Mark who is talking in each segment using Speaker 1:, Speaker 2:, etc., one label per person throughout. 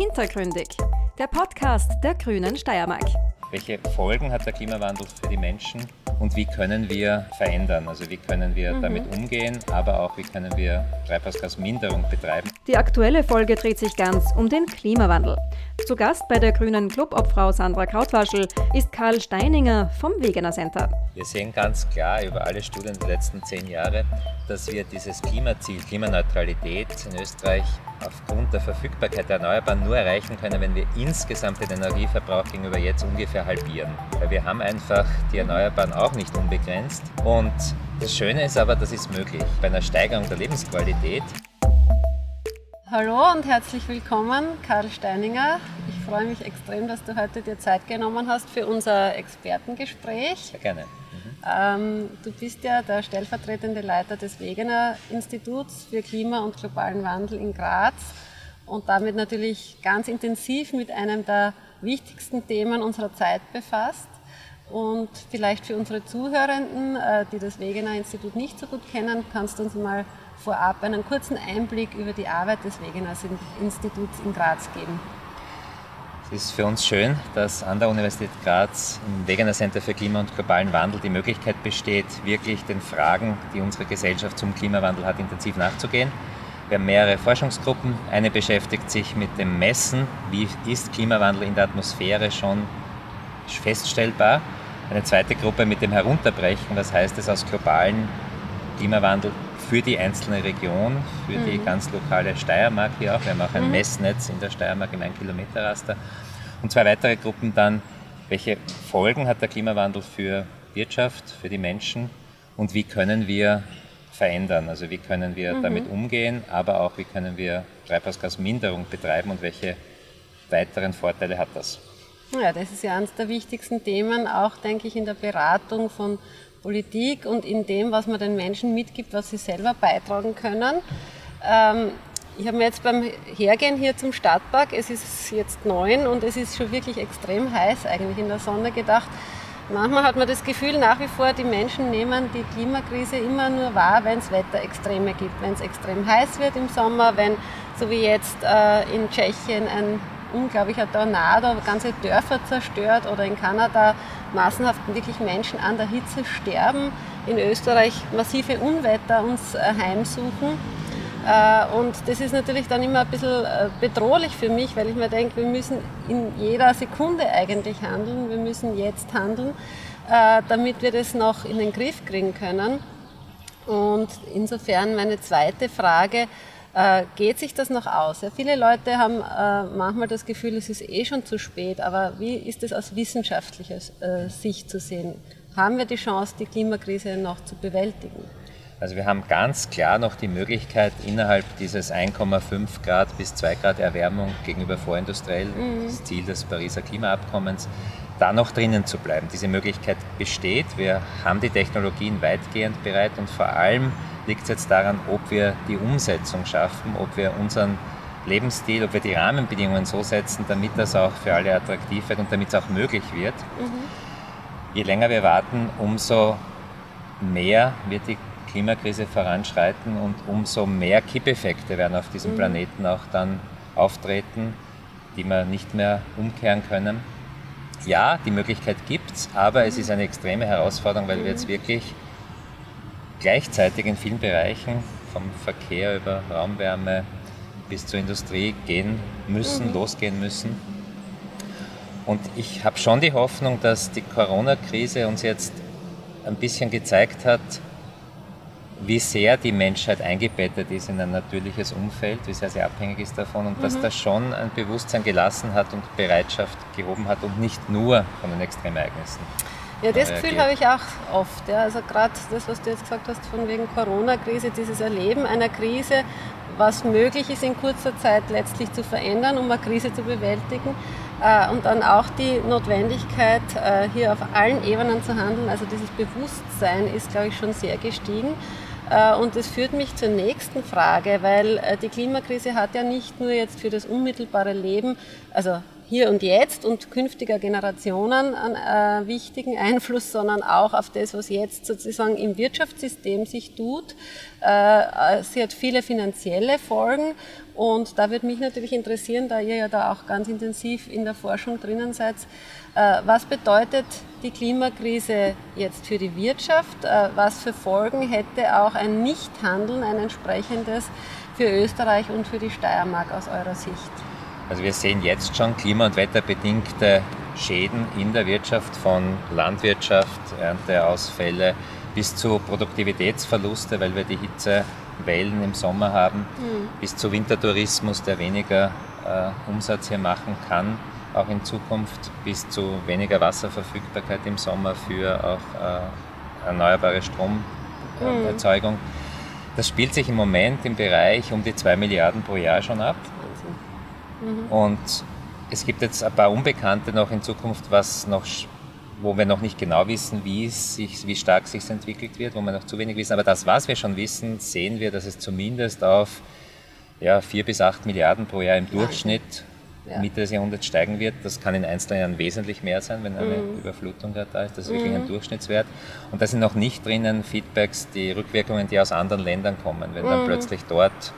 Speaker 1: Hintergründig, der Podcast der Grünen Steiermark.
Speaker 2: Welche Folgen hat der Klimawandel für die Menschen und wie können wir verändern? Also wie können wir mhm. damit umgehen, aber auch wie können wir Treibhausgasminderung betreiben?
Speaker 1: Die aktuelle Folge dreht sich ganz um den Klimawandel. Zu Gast bei der grünen Clubobfrau Sandra Krautwaschel ist Karl Steininger vom Wegener Center.
Speaker 2: Wir sehen ganz klar über alle Studien der letzten zehn Jahre, dass wir dieses Klimaziel, Klimaneutralität in Österreich aufgrund der Verfügbarkeit der Erneuerbaren nur erreichen können, wenn wir insgesamt den Energieverbrauch gegenüber jetzt ungefähr halbieren. Weil wir haben einfach die Erneuerbaren auch nicht unbegrenzt. Und das Schöne ist aber, das ist möglich. Bei einer Steigerung der Lebensqualität
Speaker 3: Hallo und herzlich willkommen, Karl Steininger. Ich freue mich extrem, dass du heute dir Zeit genommen hast für unser Expertengespräch.
Speaker 2: Sehr gerne.
Speaker 3: Mhm. Ähm, du bist ja der stellvertretende Leiter des Wegener Instituts für Klima- und globalen Wandel in Graz und damit natürlich ganz intensiv mit einem der wichtigsten Themen unserer Zeit befasst. Und vielleicht für unsere Zuhörenden, äh, die das Wegener Institut nicht so gut kennen, kannst du uns mal vorab einen kurzen Einblick über die Arbeit des Wegeners Instituts in Graz geben.
Speaker 2: Es ist für uns schön, dass an der Universität Graz im Wegener Center für Klima- und globalen Wandel die Möglichkeit besteht, wirklich den Fragen, die unsere Gesellschaft zum Klimawandel hat, intensiv nachzugehen. Wir haben mehrere Forschungsgruppen. Eine beschäftigt sich mit dem Messen, wie ist Klimawandel in der Atmosphäre schon feststellbar. Eine zweite Gruppe mit dem Herunterbrechen, was heißt es aus globalen Klimawandel für die einzelne Region, für mhm. die ganz lokale Steiermark hier auch. Wir haben auch ein mhm. Messnetz in der Steiermark im 1-Kilometer-Raster. Und zwei weitere Gruppen dann, welche Folgen hat der Klimawandel für Wirtschaft, für die Menschen und wie können wir verändern? Also wie können wir mhm. damit umgehen, aber auch wie können wir Treibhausgasminderung betreiben und welche weiteren Vorteile hat das?
Speaker 3: Ja, das ist ja eines der wichtigsten Themen, auch denke ich in der Beratung von Politik und in dem, was man den Menschen mitgibt, was sie selber beitragen können. Ähm, ich habe mir jetzt beim Hergehen hier zum Stadtpark, es ist jetzt neun und es ist schon wirklich extrem heiß eigentlich in der Sonne gedacht. Manchmal hat man das Gefühl nach wie vor, die Menschen nehmen die Klimakrise immer nur wahr, wenn es Wetterextreme gibt, wenn es extrem heiß wird im Sommer, wenn so wie jetzt äh, in Tschechien ein unglaublicher Tornado ganze Dörfer zerstört oder in Kanada massenhaft wirklich Menschen an der Hitze sterben, in Österreich massive Unwetter uns äh, heimsuchen. Äh, und das ist natürlich dann immer ein bisschen äh, bedrohlich für mich, weil ich mir denke, wir müssen in jeder Sekunde eigentlich handeln, wir müssen jetzt handeln, damit wir das noch in den Griff kriegen können. Und insofern meine zweite Frage, äh, geht sich das noch aus? Ja, viele Leute haben äh, manchmal das Gefühl, es ist eh schon zu spät, aber wie ist es aus wissenschaftlicher äh, Sicht zu sehen? Haben wir die Chance, die Klimakrise noch zu bewältigen?
Speaker 2: Also wir haben ganz klar noch die Möglichkeit, innerhalb dieses 1,5 Grad bis 2 Grad Erwärmung gegenüber vorindustriell, mhm. das Ziel des Pariser Klimaabkommens, da noch drinnen zu bleiben. Diese Möglichkeit besteht. Wir haben die Technologien weitgehend bereit und vor allem liegt es jetzt daran, ob wir die Umsetzung schaffen, ob wir unseren Lebensstil, ob wir die Rahmenbedingungen so setzen, damit das auch für alle attraktiv wird und damit es auch möglich wird. Mhm. Je länger wir warten, umso mehr wird die Klimakrise voranschreiten und umso mehr Kippeffekte werden auf diesem mhm. Planeten auch dann auftreten, die wir nicht mehr umkehren können. Ja, die Möglichkeit gibt es, aber es ist eine extreme Herausforderung, weil wir jetzt mhm. wirklich gleichzeitig in vielen Bereichen, vom Verkehr über Raumwärme bis zur Industrie gehen müssen, mhm. losgehen müssen. Und ich habe schon die Hoffnung, dass die Corona-Krise uns jetzt ein bisschen gezeigt hat, wie sehr die Menschheit eingebettet ist in ein natürliches Umfeld, wie sehr sie abhängig ist davon und mhm. dass das schon ein Bewusstsein gelassen hat und Bereitschaft gehoben hat und nicht nur von den Extremereignissen.
Speaker 3: Ja, das Gefühl habe ich auch oft. Ja. Also gerade das, was du jetzt gesagt hast, von wegen Corona-Krise, dieses Erleben einer Krise, was möglich ist in kurzer Zeit letztlich zu verändern, um eine Krise zu bewältigen. Äh, und dann auch die Notwendigkeit, äh, hier auf allen Ebenen zu handeln. Also dieses Bewusstsein ist, glaube ich, schon sehr gestiegen. Äh, und das führt mich zur nächsten Frage, weil die Klimakrise hat ja nicht nur jetzt für das unmittelbare Leben, also hier und jetzt und künftiger Generationen einen äh, wichtigen Einfluss, sondern auch auf das, was jetzt sozusagen im Wirtschaftssystem sich tut. Äh, sie hat viele finanzielle Folgen und da würde mich natürlich interessieren, da ihr ja da auch ganz intensiv in der Forschung drinnen seid, äh, was bedeutet die Klimakrise jetzt für die Wirtschaft? Äh, was für Folgen hätte auch ein Nichthandeln, ein entsprechendes für Österreich und für die Steiermark aus eurer Sicht?
Speaker 2: Also wir sehen jetzt schon klima- und wetterbedingte Schäden in der Wirtschaft von Landwirtschaft, Ernteausfälle bis zu Produktivitätsverluste, weil wir die Hitzewellen im Sommer haben, mhm. bis zu Wintertourismus, der weniger äh, Umsatz hier machen kann auch in Zukunft bis zu weniger Wasserverfügbarkeit im Sommer für auch äh, erneuerbare Stromerzeugung. Mhm. Das spielt sich im Moment im Bereich um die 2 Milliarden pro Jahr schon ab. Mhm. Und es gibt jetzt ein paar Unbekannte noch in Zukunft, was noch, wo wir noch nicht genau wissen, wie, es sich, wie stark sich entwickelt wird, wo wir noch zu wenig wissen. Aber das, was wir schon wissen, sehen wir, dass es zumindest auf ja, 4 bis 8 Milliarden pro Jahr im Durchschnitt ja. Mitte des Jahrhunderts steigen wird. Das kann in einzelnen Jahren wesentlich mehr sein, wenn eine mhm. Überflutung da ist. Das ist wirklich mhm. ein Durchschnittswert. Und da sind noch nicht drinnen Feedbacks, die Rückwirkungen, die aus anderen Ländern kommen. Wenn dann mhm. plötzlich dort,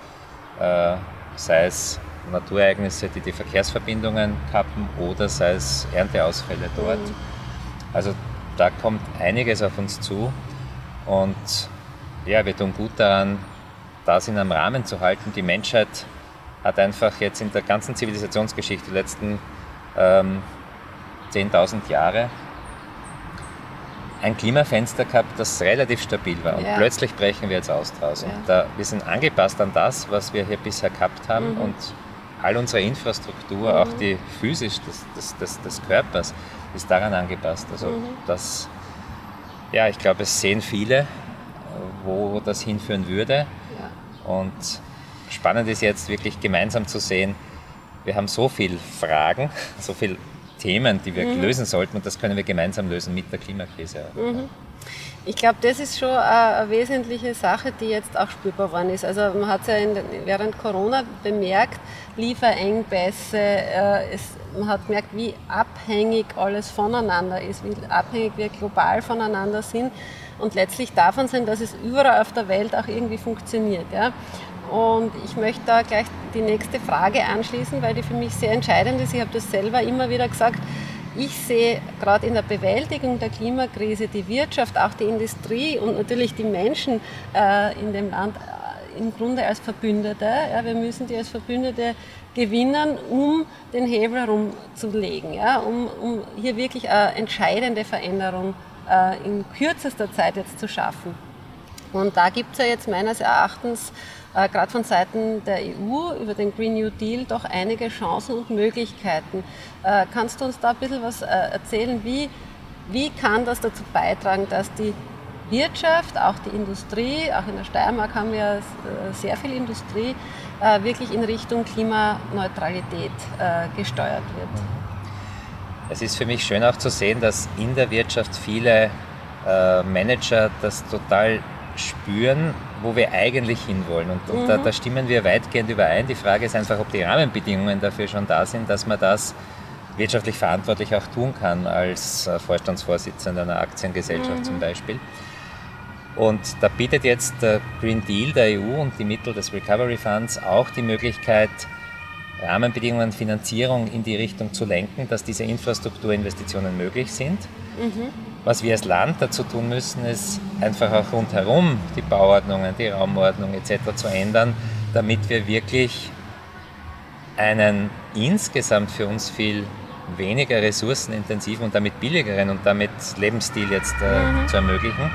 Speaker 2: äh, sei es Naturereignisse, die die Verkehrsverbindungen kappen oder sei es Ernteausfälle dort. Mhm. Also da kommt einiges auf uns zu und ja, wir tun gut daran, das in einem Rahmen zu halten. Die Menschheit hat einfach jetzt in der ganzen Zivilisationsgeschichte, die letzten ähm, 10.000 Jahre, ein Klimafenster gehabt, das relativ stabil war. Und ja. plötzlich brechen wir jetzt aus draußen. Ja. Da, wir sind angepasst an das, was wir hier bisher gehabt haben. Mhm. Und all unsere Infrastruktur, mhm. auch die physisch des, des, des, des, Körpers, ist daran angepasst. Also mhm. das, ja, ich glaube, es sehen viele, wo das hinführen würde. Ja. Und spannend ist jetzt wirklich gemeinsam zu sehen, wir haben so viele Fragen, so viele Themen, die wir mhm. lösen sollten und das können wir gemeinsam lösen mit der Klimakrise. Mhm.
Speaker 3: Ich glaube, das ist schon eine, wesentliche Sache, die jetzt auch spürbar worden ist. Also man hat es ja in, während Corona bemerkt, Lieferengpässe, äh, es, man hat gemerkt, wie abhängig alles voneinander ist, wie abhängig wir global voneinander sind und letztlich davon sind, dass es überall auf der Welt auch irgendwie funktioniert. Ja? Und ich möchte da gleich die nächste Frage anschließen, weil die für mich sehr entscheidend ist. Ich habe das selber immer wieder gesagt. Ich sehe gerade in der Bewältigung der Klimakrise die Wirtschaft, auch die Industrie und natürlich die Menschen äh, in dem Land äh, im Grunde als Verbündete. Ja, wir müssen die als Verbündete gewinnen, um den Hebel herumzulegen, ja, um, um hier wirklich eine entscheidende Veränderung äh, in kürzester Zeit jetzt zu schaffen. Und da gibt es ja jetzt meines Erachtens äh, gerade von Seiten der EU über den Green New Deal doch einige Chancen und Möglichkeiten. Äh, kannst du uns da ein bisschen was äh, erzählen? Wie, wie kann das dazu beitragen, dass die Wirtschaft, auch die Industrie, auch in der Steiermark haben wir äh, sehr viel Industrie, äh, wirklich in Richtung Klimaneutralität äh, gesteuert wird?
Speaker 2: Es ist für mich schön auch zu sehen, dass in der Wirtschaft viele Manager das total spüren, wo wir eigentlich hinwollen. Und, und mhm. da, da, stimmen wir weitgehend überein. Die Frage ist einfach, ob die Rahmenbedingungen dafür schon da sind, dass man das wirtschaftlich verantwortlich auch tun kann, als äh, Vorstandsvorsitzender einer Aktiengesellschaft mhm. zum Beispiel. Und da bietet jetzt der Green Deal der EU und die Mittel des Recovery Funds auch die Möglichkeit, Rahmenbedingungen, Finanzierung in die Richtung zu lenken, dass diese Infrastrukturinvestitionen möglich sind. Mhm. Was wir als Land dazu tun müssen, ist einfach auch rundherum die Bauordnungen, die Raumordnung etc. zu ändern, damit wir wirklich einen insgesamt für uns viel weniger ressourcenintensiven und damit billigeren und damit Lebensstil jetzt äh, mhm. zu ermöglichen.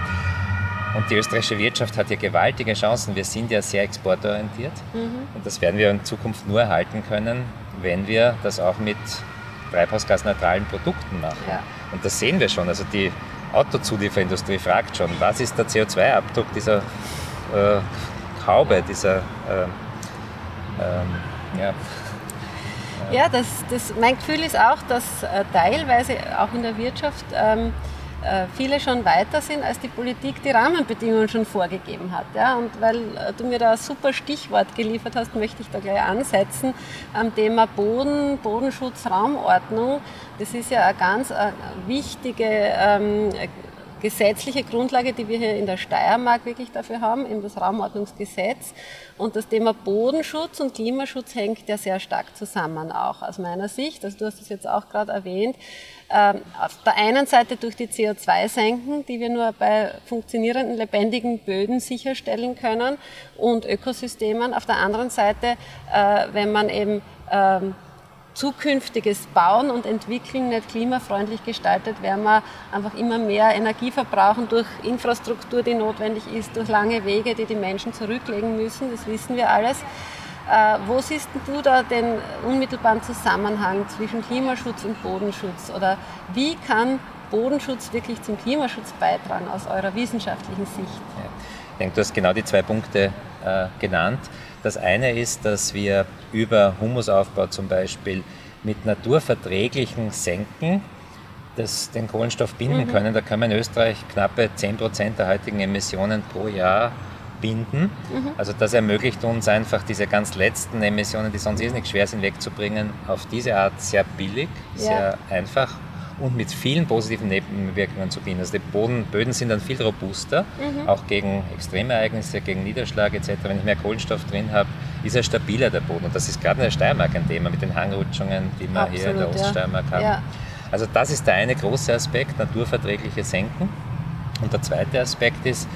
Speaker 2: Und die österreichische Wirtschaft hat ja gewaltige Chancen. Wir sind ja sehr exportorientiert mhm. und das werden wir in Zukunft nur erhalten können, wenn wir das auch mit treibhausgasneutralen Produkten machen. Ja. Und das sehen wir schon. Also die Autozulieferindustrie fragt schon, was ist der CO2-Abdruck dieser äh, Haube, dieser äh, ähm,
Speaker 3: ja, ja, das, das, mein Gefühl ist auch, dass äh, teilweise auch in der Wirtschaft ähm, äh, viele schon weiter sind, als die Politik die Rahmenbedingungen schon vorgegeben hat. Ja? Und weil äh, du mir da ein super Stichwort geliefert hast, möchte ich da gleich ansetzen am Thema Boden, Bodenschutz, Raumordnung. Das ist ja eine ganz äh, wichtige ähm, gesetzliche Grundlage, die wir hier in der Steiermark wirklich dafür haben, eben das Raumordnungsgesetz. Und das Thema Bodenschutz und Klimaschutz hängt ja sehr stark zusammen auch aus meiner Sicht. Also du hast es jetzt auch gerade erwähnt. Ähm, auf der einen Seite durch die CO2-Senken, die wir nur bei funktionierenden, lebendigen Böden sicherstellen können und Ökosystemen. Auf der anderen Seite, äh, wenn man eben ähm, zukünftiges Bauen und Entwickeln nicht klimafreundlich gestaltet, werden wir einfach immer mehr Energie verbrauchen durch Infrastruktur, die notwendig ist, durch lange Wege, die die Menschen zurücklegen müssen. Das wissen wir alles. Äh, wo siehst du da den unmittelbaren Zusammenhang zwischen Klimaschutz und Bodenschutz? Oder wie kann Bodenschutz wirklich zum Klimaschutz beitragen aus eurer wissenschaftlichen Sicht?
Speaker 2: Ja, ich denke, du hast genau die zwei Punkte äh, genannt. Das eine ist, dass wir über Humusaufbau zum Beispiel mit naturverträglichen Senken das, den Kohlenstoff binden mhm. können. Da können wir in Österreich knappe 10% der heutigen Emissionen pro Jahr binden. Mhm. Also das ermöglicht uns einfach diese ganz letzten Emissionen, die sonst irrsinnig schwer sind, wegzubringen, auf diese Art sehr billig, ja. sehr einfach und mit vielen positiven Nebenwirkungen zu binden. Also die Boden, Böden sind dann viel robuster, mhm. auch gegen Extremereignisse, gegen Niederschlag etc. Wenn ich mehr Kohlenstoff drin habe, ist er stabiler, der Boden. Und das ist gerade in der Steiermark ein Thema mit den Hangrutschungen, die wir Absolut, hier in der Oststeiermark ja. haben. Ja. Also das ist der eine große Aspekt, naturverträgliche Senken. Und der zweite Aspekt ist,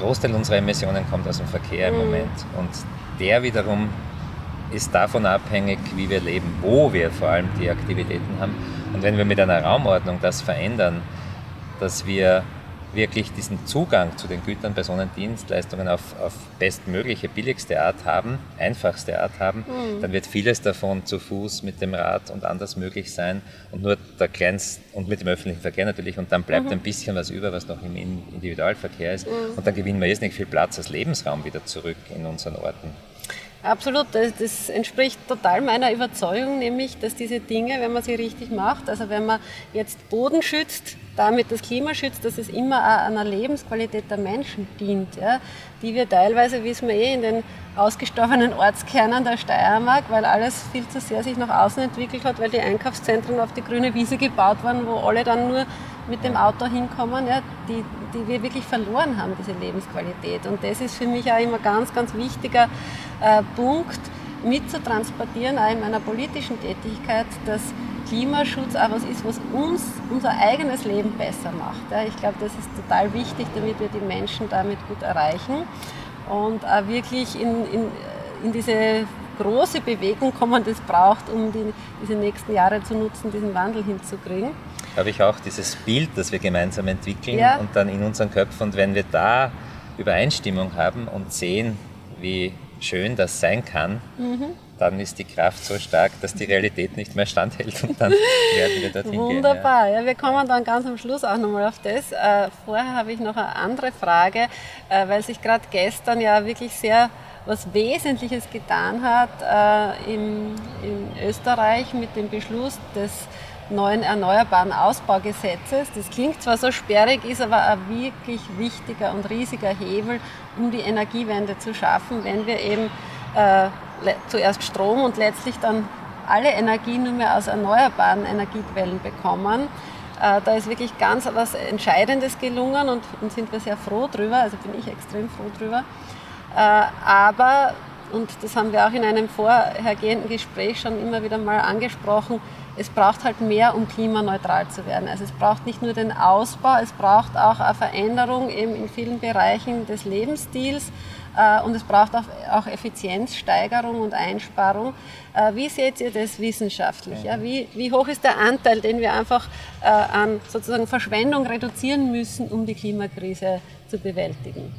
Speaker 2: Großteil unserer Emissionen kommt aus dem Verkehr im mhm. Moment. Und der wiederum ist davon abhängig, wie wir leben, wo wir vor allem die Aktivitäten haben. Und wenn wir mit einer Raumordnung das verändern, dass wir wirklich diesen Zugang zu den Gütern, Personendienstleistungen auf, auf bestmögliche, billigste Art haben, einfachste Art haben, mhm. dann wird vieles davon zu Fuß, mit dem Rad und anders möglich sein und nur der kleinste und mit dem öffentlichen Verkehr natürlich und dann bleibt mhm. ein bisschen was über, was noch im Individualverkehr ist mhm. und dann gewinnen wir jetzt nicht viel Platz als Lebensraum wieder zurück in unseren Orten.
Speaker 3: Absolut, das, entspricht total meiner Überzeugung, nämlich, dass diese Dinge, wenn man sie richtig macht, also wenn man jetzt Boden schützt, damit das Klima schützt, dass es immer auch einer Lebensqualität der Menschen dient, ja, die wir teilweise, wissen wir eh, in den ausgestorbenen Ortskernen der Steiermark, weil alles viel zu sehr sich nach außen entwickelt hat, weil die Einkaufszentren auf die grüne Wiese gebaut waren, wo alle dann nur mit dem Auto hinkommen, ja, die, die wir wirklich verloren haben, diese Lebensqualität. Und das ist für mich auch immer ganz, ganz wichtiger Punkt mitzutransportieren, auch in meiner politischen Tätigkeit, dass Klimaschutz auch was ist, was uns unser eigenes Leben besser macht. Ich glaube, das ist total wichtig, damit wir die Menschen damit gut erreichen und auch wirklich in, in, in diese große Bewegung kommen, das braucht, um die, diese nächsten Jahre zu nutzen, diesen Wandel hinzukriegen
Speaker 2: habe ich auch dieses Bild, das wir gemeinsam entwickeln ja. und dann in unseren Köpfen. Und wenn wir da Übereinstimmung haben und sehen, wie schön das sein kann, mhm. dann ist die Kraft so stark, dass die Realität nicht mehr standhält und dann werden wir dorthin
Speaker 3: Wunderbar.
Speaker 2: gehen.
Speaker 3: Ja. ja. wir kommen dann ganz am Schluss auch nochmal auf das. Äh, vorher habe ich noch eine andere Frage, äh, weil sich gerade gestern ja wirklich sehr was Wesentliches getan hat äh, in, in Österreich mit dem Beschluss des neuen Erneuerbaren Ausbaugesetzes. Das klingt zwar so sperrig, ist aber ein wirklich wichtiger und riesiger Hebel, um die Energiewende zu schaffen, wenn wir eben äh, zuerst Strom und letztlich dann alle Energie nur mehr aus erneuerbaren Energiequellen bekommen. Äh, da ist wirklich ganz was Entscheidendes gelungen und, und, sind wir sehr froh drüber, also bin ich extrem froh drüber. Äh, aber, und das haben wir auch in einem vorhergehenden Gespräch schon immer wieder mal angesprochen, es braucht halt mehr, um klimaneutral zu werden. Also es braucht nicht nur den Ausbau, es braucht auch eine Veränderung eben in vielen Bereichen des Lebensstils äh, und es braucht auch, Effizienzsteigerung und Einsparung. Äh, wie seht ihr das wissenschaftlich? Wie, hoch ist der Anteil, den wir einfach äh, an sozusagen Verschwendung reduzieren müssen, um die Klimakrise zu bewältigen?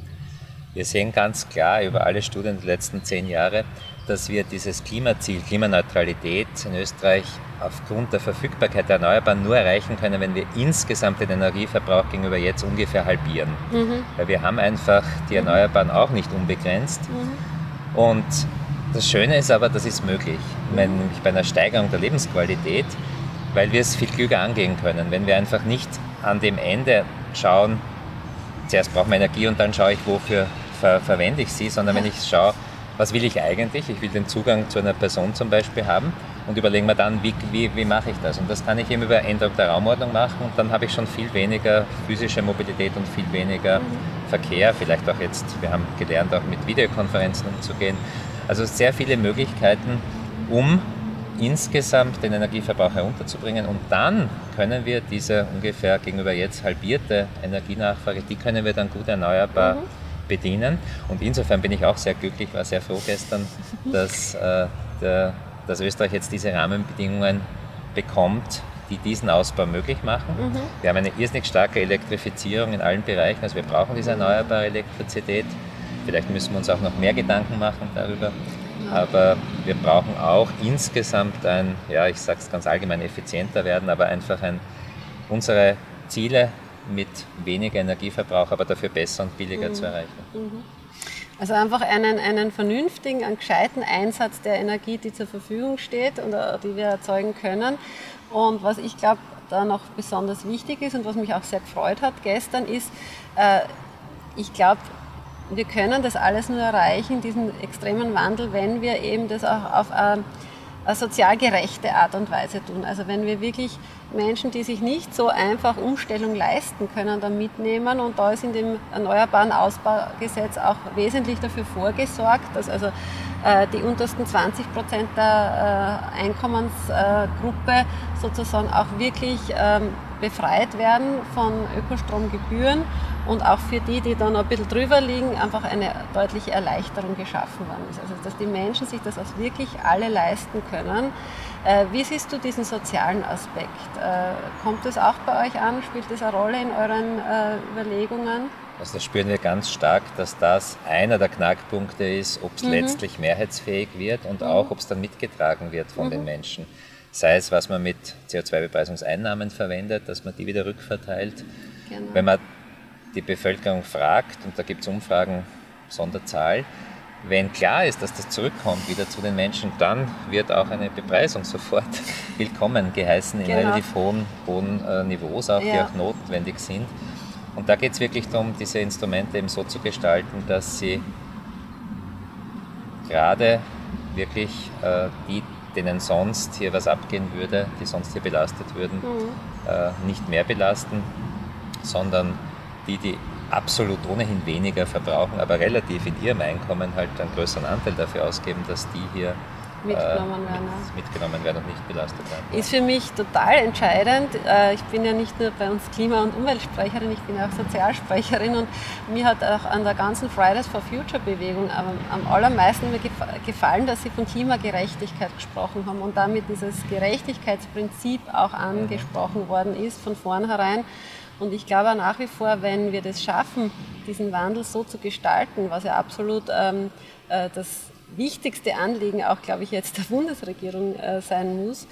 Speaker 2: Wir sehen ganz klar über alle Studien der letzten zehn Jahre, dass wir dieses Klimaziel, Klimaneutralität in Österreich aufgrund der Verfügbarkeit der Erneuerbaren nur erreichen können, wenn wir insgesamt den Energieverbrauch gegenüber jetzt ungefähr halbieren. Mhm. Weil wir haben einfach die Erneuerbaren auch nicht unbegrenzt. Mhm. Und das Schöne ist aber, das ist möglich. Wenn nämlich bei einer Steigerung der Lebensqualität weil wir es viel klüger angehen können. Wenn wir einfach nicht an dem Ende schauen, zuerst brauchen wir Energie und dann schaue ich, wofür ver verwende ich sie, sondern wenn ich schaue, was will ich eigentlich? Ich will den Zugang zu einer Person zum Beispiel haben und überlegen wir dann, wie, wie, wie mache ich das? Und das kann ich eben über Änderung der Raumordnung machen und dann habe ich schon viel weniger physische Mobilität und viel weniger mhm. Verkehr. Vielleicht auch jetzt, wir haben gelernt, auch mit Videokonferenzen umzugehen. Also sehr viele Möglichkeiten, um insgesamt den Energieverbrauch herunterzubringen. Und dann können wir diese ungefähr gegenüber jetzt halbierte Energienachfrage, die können wir dann gut erneuerbar mhm. Bedienen. Und insofern bin ich auch sehr glücklich, war sehr froh gestern, dass, äh, der, dass Österreich jetzt diese Rahmenbedingungen bekommt, die diesen Ausbau möglich machen. Mhm. Wir haben eine irrsinnig starke Elektrifizierung in allen Bereichen, also wir brauchen diese erneuerbare Elektrizität. Vielleicht müssen wir uns auch noch mehr Gedanken machen darüber. Aber wir brauchen auch insgesamt ein, ja, ich sage es ganz allgemein, effizienter werden, aber einfach ein, unsere Ziele mit weniger Energieverbrauch, aber dafür besser und billiger mhm. zu erreichen. Mhm.
Speaker 3: Also einfach einen, einen vernünftigen, einen gescheiten Einsatz der Energie, die zur Verfügung steht und äh, die wir erzeugen können. Und was ich glaube, da noch besonders wichtig ist und was mich auch sehr gefreut hat gestern, ist, äh, ich glaube, wir können das alles nur erreichen, diesen extremen Wandel, wenn wir eben das auch auf eine, eine sozial gerechte Art und Weise tun. Also wenn wir wirklich Menschen, die sich nicht so einfach Umstellung leisten können, dann mitnehmen. Und da ist in dem Erneuerbaren Ausbaugesetz auch wesentlich dafür vorgesorgt, dass also äh, die untersten 20 Prozent der äh, Einkommensgruppe sozusagen auch wirklich ähm, befreit werden von Ökostromgebühren und auch für die, die dann ein bisschen drüber liegen, einfach eine deutliche Erleichterung geschaffen worden ist. Also dass die Menschen sich das auch wirklich alle leisten können. Äh, wie siehst du diesen sozialen Aspekt? Kommt das auch bei euch an? Spielt das eine Rolle in euren Überlegungen?
Speaker 2: Also das spüren wir ganz stark, dass das einer der Knackpunkte ist, ob es mhm. letztlich mehrheitsfähig wird und mhm. auch, ob es dann mitgetragen wird von mhm. den Menschen. Sei es, was man mit CO2-Bepreisungseinnahmen verwendet, dass man die wieder rückverteilt. Genau. Wenn man die Bevölkerung fragt, und da gibt es Umfragen Sonderzahl, wenn klar ist, dass das zurückkommt wieder zu den Menschen, dann wird auch eine Bepreisung sofort willkommen geheißen in genau. relativ hohen, hohen äh, Niveaus, auch, ja. die auch notwendig sind. Und da geht es wirklich darum, diese Instrumente eben so zu gestalten, dass sie gerade wirklich äh, die, denen sonst hier was abgehen würde, die sonst hier belastet würden, mhm. äh, nicht mehr belasten, sondern die, die absolut ohnehin weniger verbrauchen, aber relativ in ihrem Einkommen halt einen größeren Anteil dafür ausgeben, dass die hier mitgenommen werden. Mit, mitgenommen werden und nicht belastet werden.
Speaker 3: Ist für mich total entscheidend. Äh, ich bin ja nicht nur bei uns Klima- und Umweltsprecherin, ich bin auch Sozialsprecherin und mir hat auch an der ganzen Fridays for Future Bewegung am allermeisten gefallen, dass sie von Klimagerechtigkeit gesprochen haben und damit dieses Gerechtigkeitsprinzip auch angesprochen worden ist von vornherein. Und ich glaube nach wie vor, wenn wir das schaffen, diesen Wandel so zu gestalten, was ja absolut ähm, äh, das wichtigste Anliegen auch, glaube ich, jetzt der Bundesregierung äh, sein muss,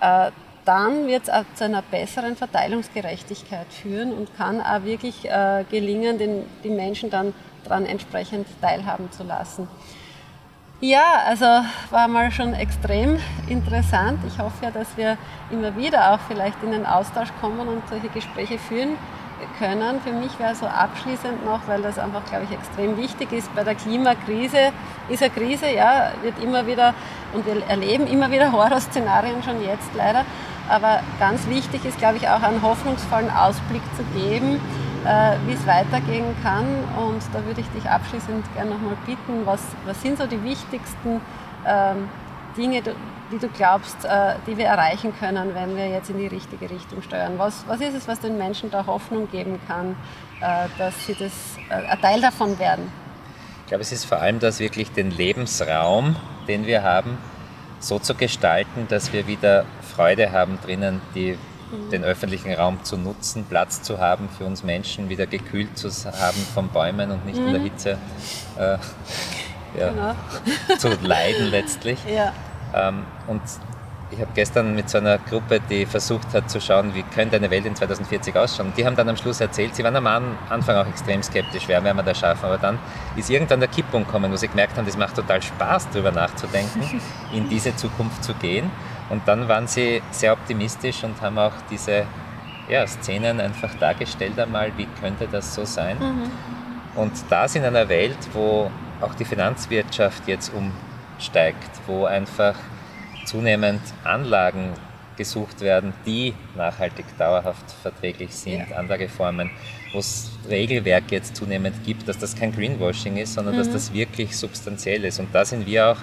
Speaker 3: äh, dann wird es auch zu einer besseren Verteilungsgerechtigkeit führen und kann auch wirklich äh, gelingen, den, die Menschen dann daran entsprechend teilhaben zu lassen. Ja, also war mal schon extrem interessant. Ich hoffe ja, dass wir immer wieder auch vielleicht in den Austausch kommen und solche Gespräche führen können. Für mich wäre so abschließend noch, weil das einfach, glaube ich, extrem wichtig ist, bei der Klimakrise ist eine Krise, ja, wird immer wieder, und wir erleben immer wieder Horrorszenarien schon jetzt leider, aber ganz wichtig ist, glaube ich, auch einen hoffnungsvollen Ausblick zu geben, wie es weitergehen kann. Und da würde ich dich abschließend gerne nochmal bitten, was, was sind so die wichtigsten ähm, Dinge, die du glaubst, äh, die wir erreichen können, wenn wir jetzt in die richtige Richtung steuern? Was, was ist es, was den Menschen da Hoffnung geben kann, äh, dass sie das äh, ein Teil davon werden?
Speaker 2: Ich glaube, es ist vor allem das wirklich den Lebensraum, den wir haben, so zu gestalten, dass wir wieder Freude haben drinnen, die, mhm. den öffentlichen Raum zu nutzen, Platz zu haben für uns Menschen, wieder gekühlt zu haben von Bäumen und nicht mhm. in der mhm. Hitze äh, ja, genau. zu leiden letztlich. Ja. Ähm, und ich habe gestern mit so einer Gruppe, die versucht hat zu schauen, wie könnte eine Welt in 2040 ausschauen. Die haben dann am Schluss erzählt, sie waren am Anfang auch extrem skeptisch, wer werden wir das schaffen. Aber dann ist irgendwann der Kipppunkt gekommen, wo sie gemerkt haben, das macht total Spaß, darüber nachzudenken, in diese Zukunft zu gehen. Und dann waren sie sehr optimistisch und haben auch diese ja, Szenen einfach dargestellt einmal, wie könnte das so sein. Mhm. Und das in einer Welt, wo auch die Finanzwirtschaft jetzt umsteigt, wo einfach zunehmend Anlagen gesucht werden, die nachhaltig dauerhaft verträglich sind, ja. andere Formen, wo es Regelwerk jetzt zunehmend gibt, dass das kein Greenwashing ist, sondern mhm. dass das wirklich substanziell ist. Und da sind wir auch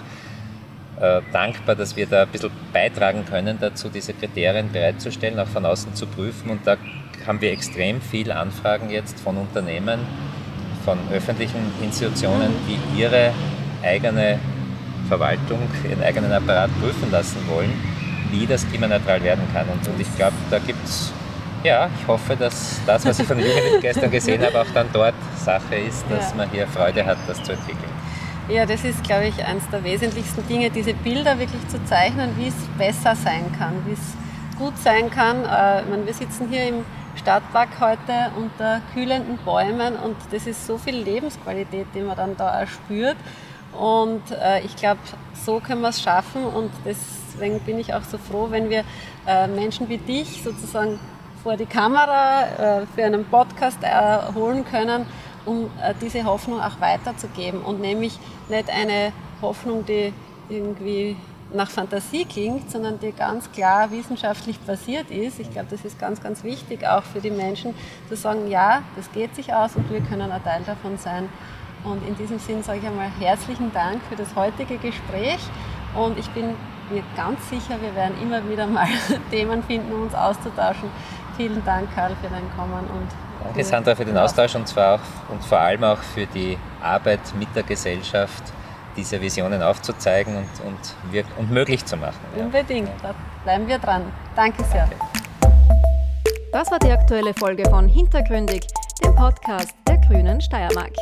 Speaker 2: dankbar, dass wir da ein bisschen beitragen können dazu, diese Kriterien bereitzustellen, auch von außen zu prüfen. Und da haben wir extrem viele Anfragen jetzt von Unternehmen, von öffentlichen Institutionen, die ihre eigene Verwaltung, ihren eigenen Apparat prüfen lassen wollen, wie das klimaneutral werden kann. Und, und ich glaube, da gibt es, ja, ich hoffe, dass das, was ich von Jugend gestern gesehen habe, auch dann dort Sache ist, dass ja. man hier Freude hat, das zu entwickeln.
Speaker 3: Ja, das ist, glaube ich, eines der wesentlichsten Dinge, diese Bilder wirklich zu zeichnen, wie es besser sein kann, wie es gut sein kann. Äh, meine, wir sitzen hier im Stadtpark heute unter kühlenden Bäumen und das ist so viel Lebensqualität, die man dann da auch spürt. Und äh, ich glaube, so können wir es schaffen und deswegen bin ich auch so froh, wenn wir äh, Menschen wie dich sozusagen vor die Kamera für einen Podcast holen können, um äh, diese Hoffnung auch weiterzugeben und nämlich nicht eine Hoffnung, die irgendwie nach Fantasie klingt, sondern die ganz klar wissenschaftlich basiert ist. Ich glaube, das ist ganz, ganz wichtig auch für die Menschen zu sagen, ja, das geht sich aus und wir können ein Teil davon sein. Und in diesem Sinn sage ich einmal herzlichen Dank für das heutige Gespräch und ich bin mir ganz sicher, wir werden immer wieder mal Themen finden, um uns auszutauschen. Vielen Dank, Karl, für dein Kommen und
Speaker 2: Danke, Sandra, für den Austausch und zwar auch und vor allem auch für die Arbeit mit der Gesellschaft, diese Visionen aufzuzeigen und, und, und möglich zu machen.
Speaker 3: Ja. Unbedingt, da bleiben wir dran. Danke sehr. Danke.
Speaker 1: Das war die aktuelle Folge von Hintergründig, dem Podcast der Grünen Steiermark.